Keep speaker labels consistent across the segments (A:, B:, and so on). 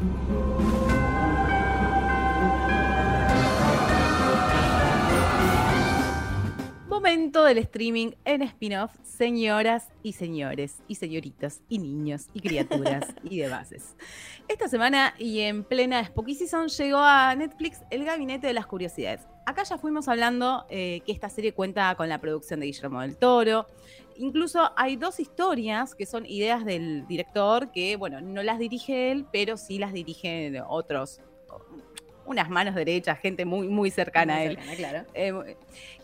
A: Thank you. Momento del streaming en spin-off, señoras y señores, y señoritas, y niños, y criaturas, y demás. Esta semana y en plena Spooky Season llegó a Netflix El Gabinete de las Curiosidades. Acá ya fuimos hablando eh, que esta serie cuenta con la producción de Guillermo del Toro. Incluso hay dos historias que son ideas del director que, bueno, no las dirige él, pero sí las dirigen otros unas manos derechas, gente muy, muy cercana a él.
B: claro.
A: Eh,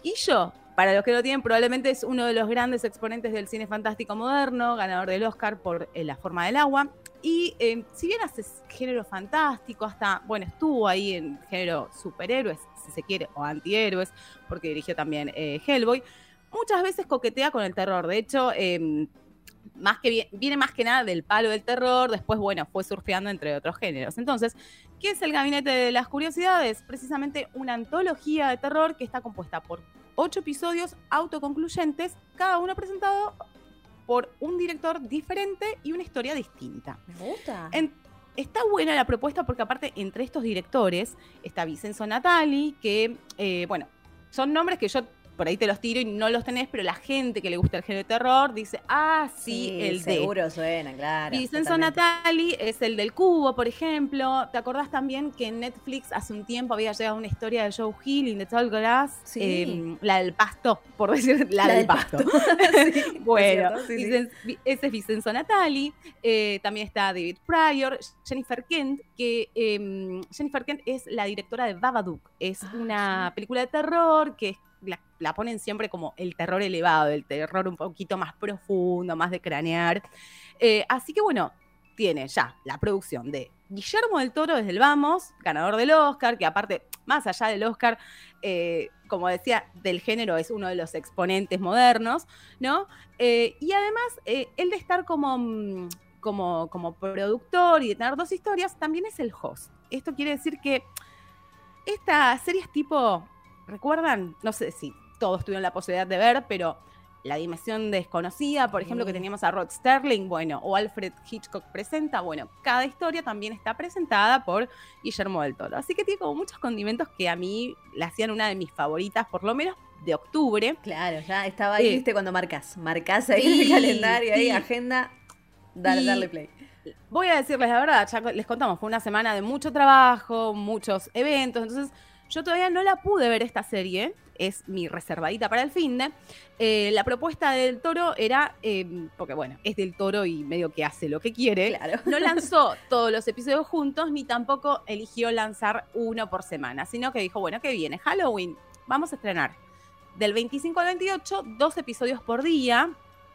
A: y yo, para los que lo tienen, probablemente es uno de los grandes exponentes del cine fantástico moderno, ganador del Oscar por eh, La forma del agua. Y eh, si bien hace género fantástico, hasta, bueno, estuvo ahí en género superhéroes, si se quiere, o antihéroes, porque dirigió también Hellboy, muchas veces coquetea con el terror. De hecho, em, más que viene más que nada del palo del terror, después, bueno, fue surfeando entre otros géneros. Entonces, ¿qué es el Gabinete de las Curiosidades? Precisamente una antología de terror que está compuesta por ocho episodios autoconcluyentes, cada uno presentado por un director diferente y una historia distinta.
B: Me gusta.
A: está buena la propuesta porque aparte entre estos directores está Vicenzo Natali, que, eh, bueno, son nombres que yo por ahí te los tiro y no los tenés, pero la gente que le gusta el género de terror dice, ah, sí, el
B: de. Seguro suena, claro.
A: Vicenzo Natali es el del cubo, por ejemplo. ¿Te acordás también que en Netflix hace un tiempo había llegado una historia de Joe Hill in the Tall Grass?
B: Sí.
A: Em, la del pasto, por decir, la, del, pasto. bueno, ese es Vicenzo Natali. Eh, también está David Pryor, Jennifer Kent, que em, Jennifer Kent es la directora de Babadook. Es ah, una película de terror que es la, ponen siempre como el terror elevado, el terror un poquito más profundo, más de cranear. Eh, así que bueno, tiene ya la producción de Guillermo del Toro desde el Vamos, ganador del Oscar, que aparte, más allá del Oscar, eh, como decía, del género es uno de los exponentes modernos, ¿no? Eh, y además, él de estar como, mm, como, como productor y de tener dos historias, también es el host. Esto quiere decir que esta serie es tipo ¿Recuerdan? No sé si todos tuvieron la posibilidad de ver, pero La Dimensión Desconocida, por ejemplo, que teníamos a Rod Sterling, bueno, o Alfred Hitchcock presenta, bueno, cada historia también está presentada por Guillermo del Toro. Así que tiene como muchos condimentos que a mí la hacían una de mis favoritas, por lo menos de octubre.
B: Claro, ya estaba ahí, viste, cuando marcas. Marcas ahí el calendario, ahí, agenda, darle play
A: voy a decirles la verdad, ya les contamos, fue una semana de mucho trabajo, muchos eventos, entonces yo todavía no la pude ver esta serie, es mi reservadita para el fin de. Eh, la propuesta del toro era, em, porque bueno, es del toro y medio que hace lo que quiere.
B: Claro.
A: No lanzó todos los episodios juntos, ni tampoco eligió lanzar uno por semana, sino que dijo, bueno, ¿qué viene? Halloween, vamos a estrenar. Del 25 al 28, dos episodios por día.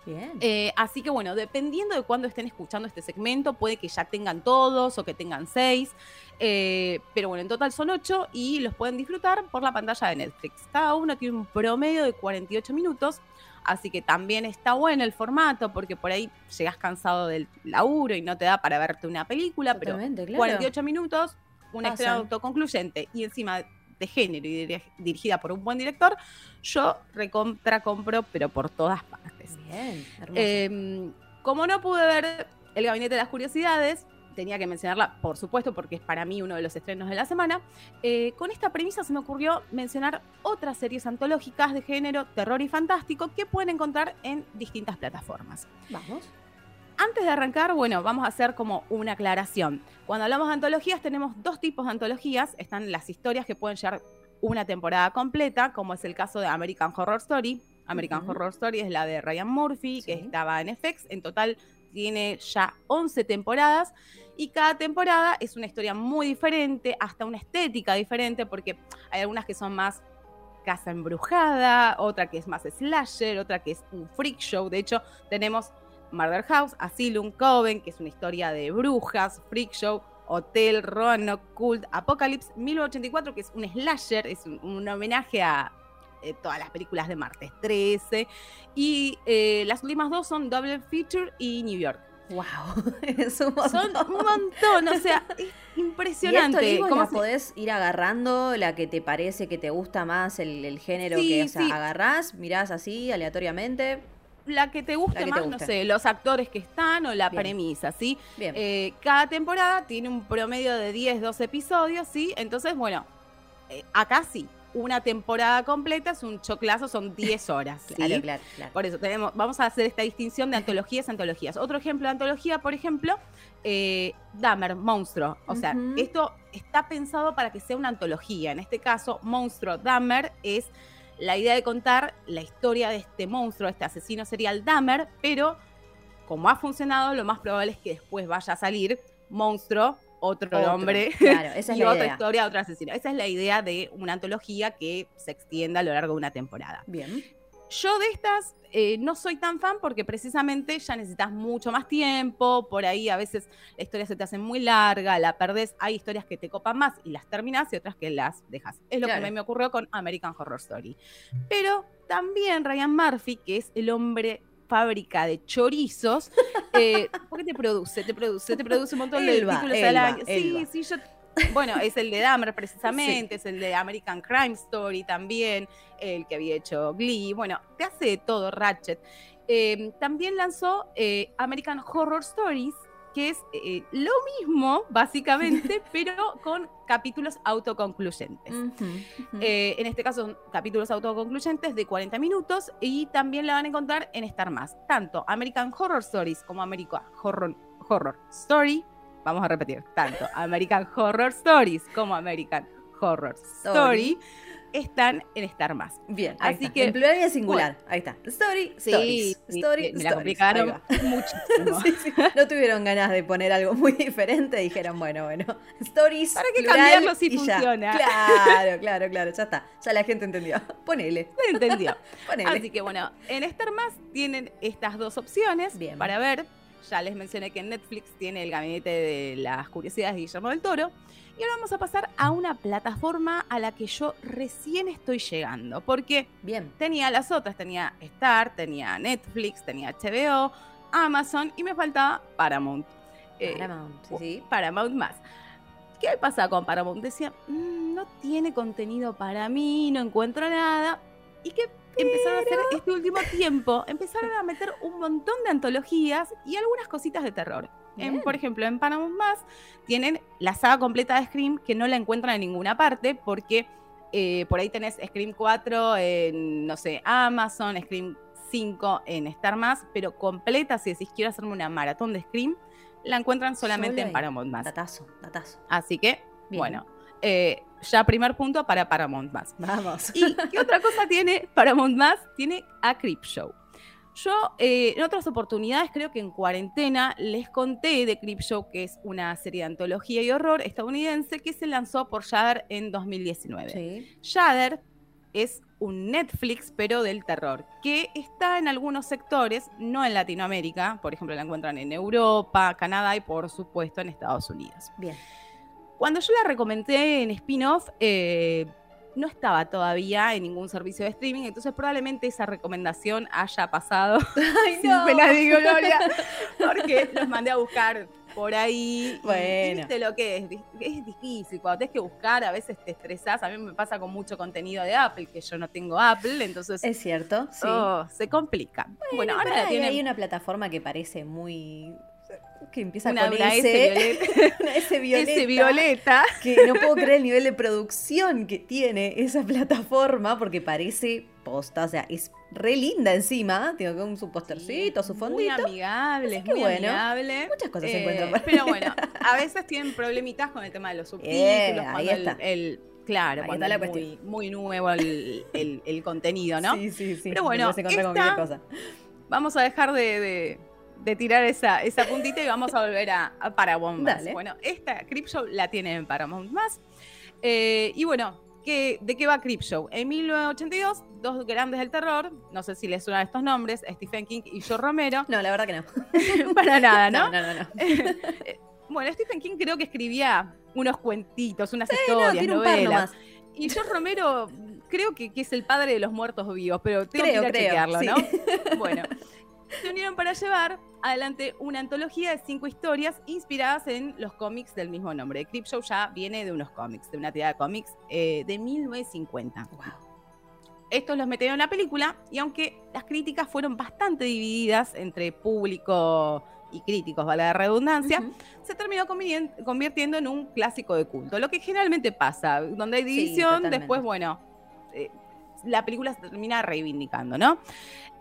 B: Bien.
A: Eh, así que bueno, dependiendo de cuándo estén escuchando este segmento, puede que ya tengan todos o que tengan seis. Eh, pero bueno, en total son ocho y los pueden disfrutar por la pantalla de Netflix. Cada uno tiene un promedio de 48 minutos. Así que también está bueno el formato porque por ahí llegas cansado del laburo y no te da para verte una película, pero 48 minutos, una estrella autoconcluyente y encima de género y dirigida por un buen director, yo recontra compro, pero por todas partes.
B: Bien,
A: em, como no pude ver El Gabinete de las Curiosidades, tenía que mencionarla, por supuesto, porque es para mí uno de los estrenos de la semana. Eh, con esta premisa se me ocurrió mencionar otras series antológicas de género, terror y fantástico que pueden encontrar en distintas plataformas.
B: Vamos.
A: Antes de arrancar, bueno, vamos a hacer como una aclaración. Cuando hablamos de antologías, tenemos dos tipos de antologías. Están las historias que pueden llevar una temporada completa, como es el caso de American Horror Story. American Horror Story es la de Ryan Murphy, que estaba en FX. En total tiene ya 11 temporadas y cada temporada es una historia muy diferente, hasta una estética diferente, porque hay algunas que son más casa embrujada, otra que es más slasher, otra que es un freak show. De hecho, tenemos Murder House, Asylum, Coven, que es una historia de brujas, freak show, Hotel, Roanoke, Cult, Apocalypse, 1984, que es un slasher, es un, homenaje a eh, todas las películas de Martes 13. Y eh, las últimas dos son Double Feature y New York.
B: Wow, es un montón.
A: Son un montón, o sea, impresionante.
B: ¿Y ¿Cómo podés ir agarrando la que te parece que te gusta más el, género que o sea, agarrás, mirás así aleatoriamente?
A: la que te guste más, no sé, los actores que están o la premisa, ¿sí? Eh, cada temporada tiene un promedio de 10, 12 episodios, ¿sí? Entonces, bueno, eh, acá sí, una temporada completa es un choclazo, son 10 horas. ¿sí? Claro, claro, claro. Por eso tenemos, vamos a hacer esta distinción de antologías antologías. Otro ejemplo de antología, por ejemplo, eh, Dahmer, Monstruo. O sea, esto está pensado para que sea una antología. En este caso, Monstruo Dahmer es la idea de contar la historia de este monstruo, este asesino serial Dahmer, pero como ha funcionado, lo más probable es que después vaya a salir Monstruo, otro, nombre, claro, esa es y otra historia, otro asesino. Esa es la idea de una antología que se extienda a lo largo de una temporada.
B: Bien.
A: Yo de estas eh, no soy tan fan porque precisamente ya necesitas mucho más tiempo, por ahí a veces la historia se te hace muy larga, la perdés, hay historias que te copan más y las terminas y otras que las dejas. Es lo que a mí me ocurrió con American Horror Story. Pero también Ryan Murphy, que es el hombre fábrica de chorizos, eh, porque te produce, te produce, te produce un montón de títulos al año. Sí, sí, yo bueno, es el de Dahmer precisamente, es el de American Crime Story también, el que había hecho Glee. Bueno, te hace de todo Ratchet. Eh, también lanzó eh, American Horror Stories, que es eh, lo mismo, básicamente, pero con capítulos autoconcluyentes. en este caso son capítulos autoconcluyentes de 40 minutos y también la van a encontrar en Star Más. Tanto American Horror Stories como American Horror, Horror Story vamos a repetir, tanto American Horror Stories como American Horror Story, están en Star Más.
B: Bien, así que en plural y singular. ahí está. Story, sí, stories,
A: me la complicaron muchísimo.
B: No tuvieron ganas de poner algo muy diferente, dijeron, bueno, bueno, stories.
A: Para que cambiarlo si funciona.
B: Claro, claro, claro, ya está. Ya la gente entendió. Ponele.
A: Entendió. Ponele. Así que bueno, en Star Más tienen estas dos opciones Bien. para ver ya les mencioné que Netflix tiene el gabinete de las curiosidades de Guillermo del Toro. Y ahora vamos a pasar a una plataforma a la que yo recién estoy llegando. Porque
B: Bien.
A: tenía las otras, tenía Star, tenía Netflix, tenía HBO, Amazon y me faltaba Paramount.
B: Eh, Paramount, sí.
A: Paramount más. ¿Qué pasa con Paramount? Decía, mm, no tiene contenido para mí, no encuentro nada. ¿Y qué empezaron a hacer este último tiempo, empezaron a meter un montón de antologías y algunas cositas de terror. por ejemplo, en Paramount Más tienen la saga completa de Scream que no la encuentran en ninguna parte porque eh, por ahí tenés Scream 4 en, no sé, Amazon, Scream 5 en Star Más, pero completa, si decís quiero hacerme una maratón de Scream, la encuentran solamente en Paramount Más.
B: Datazo, datazo.
A: Así que, bueno, eh, ya primer punto para Paramount Más.
B: Vamos.
A: ¿Y qué otra cosa tiene Paramount Más? Tiene a Show. Yo eh, en otras oportunidades, creo que en cuarentena, les conté de Show, que es una serie de antología y horror estadounidense que se lanzó por Shudder en 2019. Sí. Shudder es un Netflix, pero del terror, que está en algunos sectores, no en Latinoamérica, por ejemplo, la encuentran en Europa, Canadá y por supuesto en Estados Unidos.
B: Bien.
A: Cuando yo la recomendé en spin-off, eh, no estaba todavía en ningún servicio de streaming, entonces probablemente esa recomendación haya pasado
B: Ay, sin no. pena gloria,
A: porque los mandé a buscar por ahí.
B: Bueno.
A: viste lo que es, es difícil, cuando tienes que buscar a veces te estresás, a mí me pasa con mucho contenido de Apple, que yo no tengo Apple, entonces...
B: Es cierto, sí.
A: Oh, se complica.
B: Bueno, ahora tiene... hay una plataforma que parece muy que empieza con S,
A: S violeta, violeta.
B: Que no puedo creer el nivel de producción que tiene esa plataforma porque parece posta, o sea, es re linda encima, tiene con su postercito, su fondito.
A: Muy amigable, muy bueno, amigable.
B: Muchas cosas se encuentran.
A: Eh, pero bueno, a veces tienen problemitas con el tema de los subtítulos, ahí está. el, Claro, cuando es muy, muy, nuevo el, el, contenido, ¿no?
B: Sí, sí, sí.
A: Pero bueno, esta, cosa. vamos a dejar de de tirar esa, esa puntita y vamos a volver a, Paramount Más. Bueno, esta Show la tiene en Paramount Más. Eh, y bueno, ¿qué, ¿de qué va Show? En 1982, dos grandes del terror, no sé si les suenan estos nombres, Stephen King y Joe Romero.
B: No, la verdad que no.
A: Para nada, ¿no?
B: No, no, no.
A: bueno, Stephen King creo que escribía unos cuentitos, unas historias, novelas. Y George Romero creo que, es el padre de los muertos vivos, pero tengo que ir a chequearlo, ¿no? Bueno, se unieron para llevar adelante una antología de cinco historias inspiradas en los cómics del mismo nombre. Show ya viene de unos cómics, de una tirada de cómics eh, de 1950.
B: Wow.
A: estos los metieron en la película y aunque las críticas fueron bastante divididas entre público y críticos, vale la redundancia, se terminó convirtiendo en un clásico de culto. Lo que generalmente pasa, donde hay división, después, bueno, eh, la película se termina reivindicando, ¿no?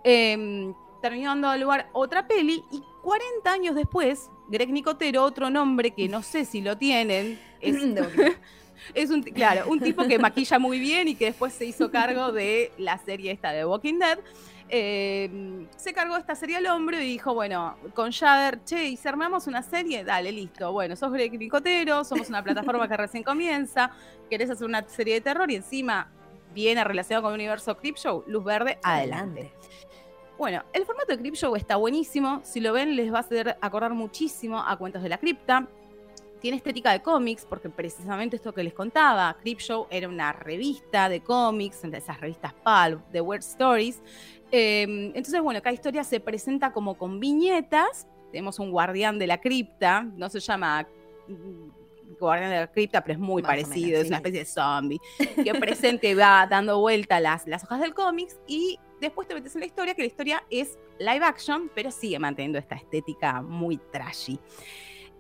A: Em, terminó dando lugar otra peli y 40 años después, Greg Nicotero, otro nombre que no sé si lo tienen, es, es un, claro, un tipo que maquilla muy bien y que después se hizo cargo de la serie esta de Walking Dead. Em, se cargó esta serie al hombre y dijo, bueno, con Shader, che, y si armamos una serie, dale, listo. Bueno, sos Greg Nicotero, somos una plataforma que recién comienza, querés hacer una serie de terror y encima viene relacionado con el universo Show, luz verde, adelante. Bueno, el formato de Show está buenísimo. Si lo ven, les va a hacer acordar muchísimo a Cuentos de la Cripta. Tiene estética de cómics, porque precisamente esto que les contaba, Show era una revista de cómics, de esas revistas Pulp, de Weird Stories. Em, entonces, bueno, cada historia se presenta como con viñetas. Tenemos un guardián de la cripta, no se llama Guardián de la Cripta, pero es muy parecido, es una especie de zombie, que presente va dando vuelta las, las hojas del cómics y después te metes en la historia, que la historia es live action, pero sigue manteniendo esta estética muy trashy.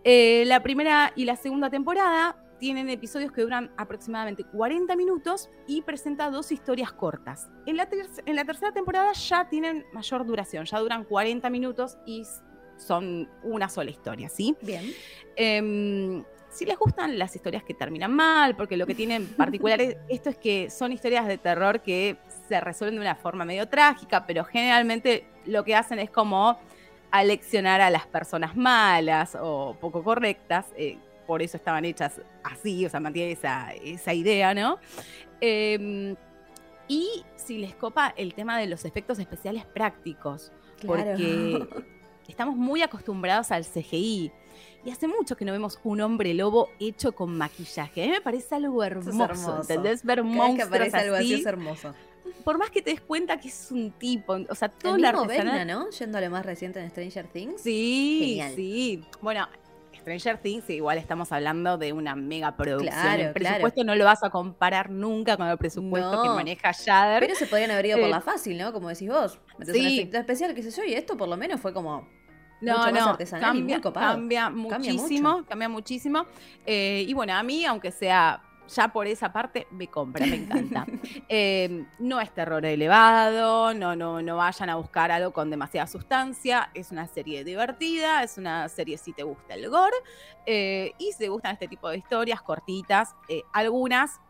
A: Eh, la primera y la segunda temporada tienen episodios que duran aproximadamente 40 minutos y presenta dos historias cortas. En la, en la tercera temporada ya tienen mayor duración, ya duran 40 minutos y son una sola historia, ¿sí?
B: Bien.
A: Em, si les gustan las historias que terminan mal, porque lo que tienen particular esto es que son historias de terror que se resuelven de una forma medio trágica, pero generalmente lo que hacen es como aleccionar a las personas malas o poco correctas. Eh, por eso estaban hechas así, o sea, mantiene esa, esa idea, ¿no? Em, y si les copa el tema de los efectos especiales prácticos, porque estamos muy acostumbrados al CGI. Y hace mucho que no vemos un hombre lobo hecho con maquillaje. A mí me parece algo hermoso, ¿entendés? Ver monstruos que aparece algo así es hermoso. Por más que te des cuenta que es un tipo, o sea, todo
B: la artesanal... ¿no? Yendo a lo más reciente en Stranger Things.
A: Sí, sí. Bueno, Stranger Things, igual estamos hablando de una mega producción. el presupuesto no lo vas a comparar nunca con el presupuesto que maneja Shudder.
B: Pero se podrían haber ido por eh, la fácil, ¿no? Como decís vos. Metes un efecto especial, qué sé yo, y esto por lo menos fue como no, no,
A: cambia, cambia, muchísimo, cambia, muchísimo. Eh, y bueno, a mí, aunque sea ya por esa parte, me compra, me encanta. Em, no es terror elevado, no, no, no vayan a buscar algo con demasiada sustancia. Es una serie divertida, es una serie si te gusta el gore eh, y si te gustan este tipo de historias cortitas, eh, algunas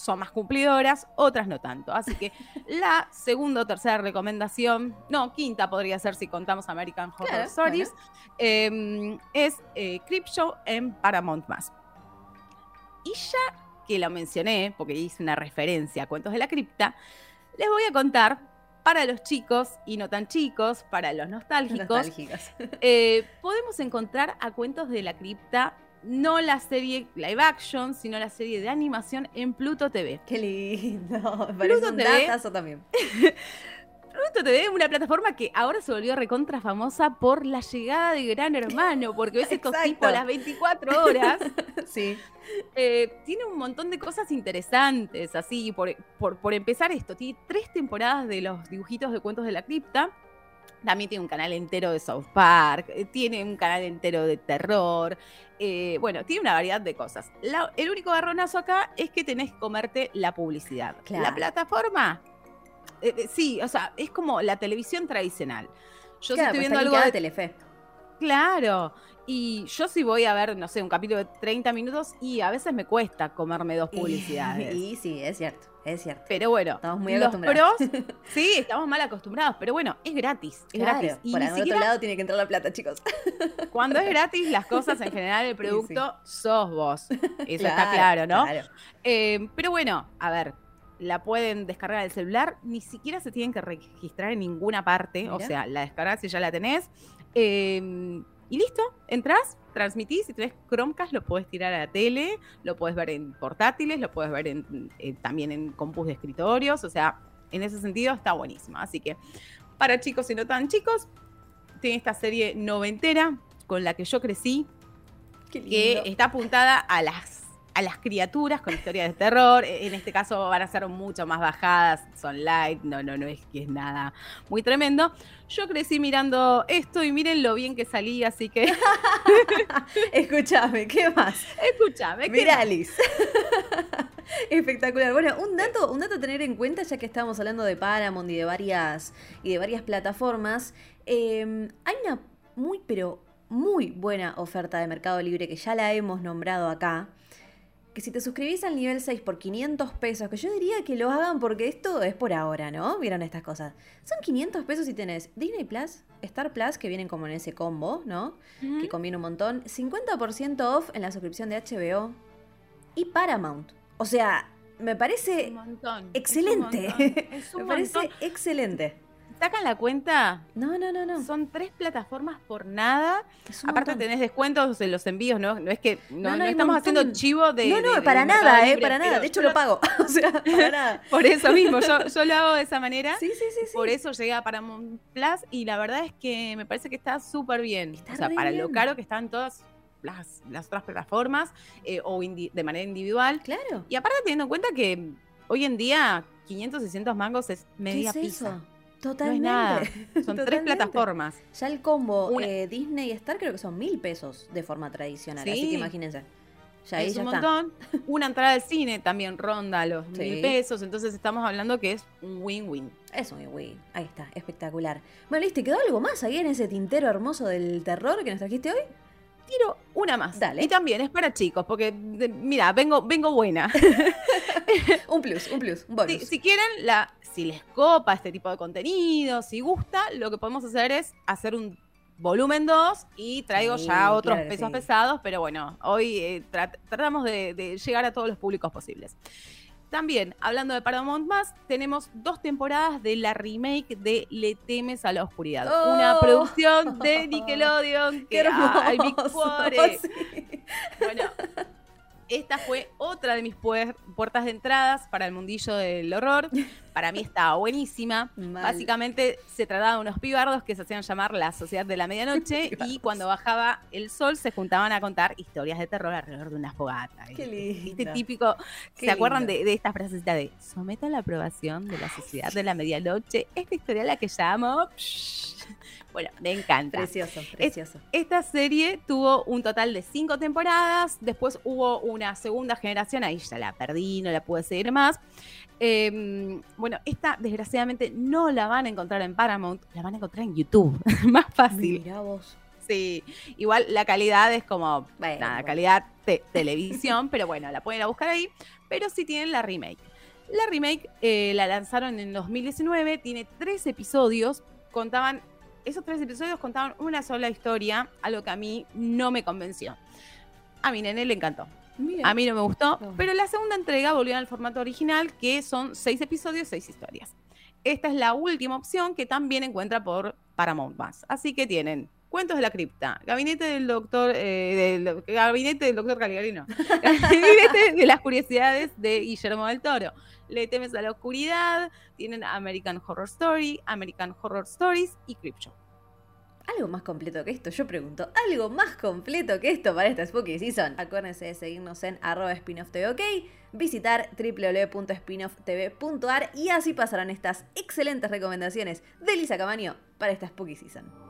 A: son más cumplidoras, otras no tanto. Así que la segunda o tercera recomendación, no, quinta podría ser si contamos American Horror Stories, em, es eh, Show en Paramount. Y ya que lo mencioné, porque hice una referencia a Cuentos de la Cripta, les voy a contar para los chicos y no tan chicos, para los nostálgicos, eh, podemos encontrar a Cuentos de la Cripta no la serie live action, sino la serie de animación en Pluto TV.
B: Qué lindo, parece Pluto un TV, también.
A: Pluto TV es una plataforma que ahora se volvió recontra famosa por la llegada de Gran Hermano, porque ves estos tipos a las 24 horas.
B: sí.
A: Eh, tiene un montón de cosas interesantes, así, por, por, por empezar esto, tiene tres temporadas de los dibujitos de cuentos de la cripta también tiene un canal entero de South Park, eh, tiene un canal entero de terror. Eh, bueno, tiene una variedad de cosas. el único garronazo acá es que tenés que comerte la publicidad. La plataforma, eh, sí, o sea, es como la televisión tradicional.
B: Yo estoy pues viendo algo de Telefe.
A: Claro. Y yo sí voy a ver, no sé, un capítulo de 30 minutos y a veces me cuesta comerme dos publicidades.
B: Y, sí, es cierto, es cierto.
A: Pero bueno,
B: estamos muy acostumbrados.
A: sí, estamos mal acostumbrados, pero bueno, es gratis, es gratis.
B: Y por algún otro lado tiene que entrar la plata, chicos.
A: Cuando es gratis, las cosas en general, el producto, sos vos. Eso está claro, ¿no? Eh, pero bueno, a ver, la pueden descargar del celular, ni siquiera se tienen que registrar en ninguna parte, o sea, la descargas y ya la tenés. Eh, y listo, entras, transmitís, si tenés Chromecast lo puedes tirar a la tele, lo puedes ver en portátiles, lo puedes ver en, también en compus de escritorios, o sea, en ese sentido está buenísima. Así que para chicos y no tan chicos, tiene esta serie noventera con la que yo crecí, que está apuntada a las a las criaturas con historias de terror. E, en este caso van a ser mucho más bajadas, son light, no, no, no es que es nada muy tremendo. Yo crecí mirando esto y miren lo bien que salí, así que.
B: Escúchame, ¿qué más?
A: Escúchame, ¿qué
B: Mira, Alice. Espectacular. Bueno, un dato, un dato a tener en cuenta, ya que estamos hablando de Paramount y de varias, y de varias plataformas. Em, hay una muy, pero muy buena oferta de Mercado Libre que ya la hemos nombrado acá. Que si te suscribís al nivel 6 por 500 pesos, que yo diría que lo hagan porque esto es por ahora, ¿no? Vieron estas cosas. Son 500 pesos si tenés Disney Plus, Star Plus, que vienen como en ese combo, ¿no? Que conviene un montón. 50% off en la suscripción de HBO y Paramount. O sea, me parece excelente. me parece excelente.
A: ¿Sacan la cuenta?
B: No, no, no, no.
A: Son tres plataformas por nada. Aparte tenés descuentos en los envíos, ¿no? No es que no, estamos haciendo chivo de.
B: No, no, para nada, eh, para nada. De hecho lo pago. o sea, para nada.
A: Por eso mismo, yo, yo, lo hago de esa manera. Sí, sí, sí. Por eso llegué a Paramount Plus y la verdad es que me parece que está súper bien. o sea, para lo caro que están todas las, las otras plataformas eh, o de manera individual.
B: Claro.
A: Y aparte teniendo en cuenta que hoy en día 500, 600 mangos es media ¿Qué es pizza.
B: Totalmente.
A: nada. Son tres plataformas.
B: Ya el combo eh, Disney y Star creo que son mil pesos de forma tradicional. Así que imagínense.
A: Ya es un montón. Una entrada al cine también ronda los mil pesos. Entonces estamos hablando que es un win-win.
B: Es un win-win. Ahí está, espectacular. Bueno, ¿listo? ¿Quedó algo más ahí en ese tintero hermoso del terror que nos trajiste hoy?
A: Tiro una más. Dale. Y también es para chicos, porque mira, vengo, vengo buena.
B: un plus, un plus, un bonus.
A: Si, quieren, la, si les copa este tipo de contenido, si gusta, lo que podemos hacer es hacer un volumen 2 y traigo ya otros pesos pesados, pero bueno, hoy eh, tratamos de llegar a todos los públicos posibles. También, hablando de Paramount Más, tenemos dos temporadas de la remake de Le temes a la oscuridad. Una oh. producción de Nickelodeon.
B: ¡Qué hermoso! Ay,
A: Bueno, esta fue otra de mis puertas de entradas para el mundillo del horror. Para mí estaba buenísima. Básicamente se trataba de unos pibardos que se hacían llamar la Sociedad de la Medianoche y cuando bajaba el sol se juntaban a contar historias de terror alrededor de una fogata.
B: Qué lindo.
A: Este típico, ¿se acuerdan de, de esta frasecita de someta la aprobación de la Sociedad de la Medianoche? Esta historia la que llamo... Bueno, me encanta.
B: Precioso, precioso.
A: esta serie tuvo un total de cinco temporadas. Después hubo una segunda generación, ahí ya la perdí, no la pude seguir más. Em, bueno, esta desgraciadamente no la van a encontrar en Paramount, la van a encontrar en YouTube. más fácil.
B: Mirá vos.
A: Sí, igual la calidad es como, nada, calidad de televisión, pero bueno, la pueden ir a buscar ahí. Pero sí tienen la remake. La remake eh, la lanzaron en 2019, tiene tres episodios, contaban esos tres episodios contaban una sola historia, algo que a mí no me convenció. A mi nene le encantó. A mí no me gustó, pero la segunda entrega volvió al formato original, que son seis episodios, seis historias. Esta es la última opción que también encuentra por Paramount Más. Así que tienen Cuentos de la cripta, Gabinete del Doctor, eh, Gabinete del Doctor Caligari, Gabinete de las curiosidades de Guillermo del Toro. Le temes a la oscuridad, tienen American Horror Story, American Horror Stories y Crypto.
B: Algo más completo que esto, yo pregunto, algo más completo que esto para esta Spooky Season. Acuérdense de seguirnos en arroba spinofftv, ok, visitar www.spinofftv.ar y así pasarán estas excelentes recomendaciones de Lisa Camaño para esta Spooky Season.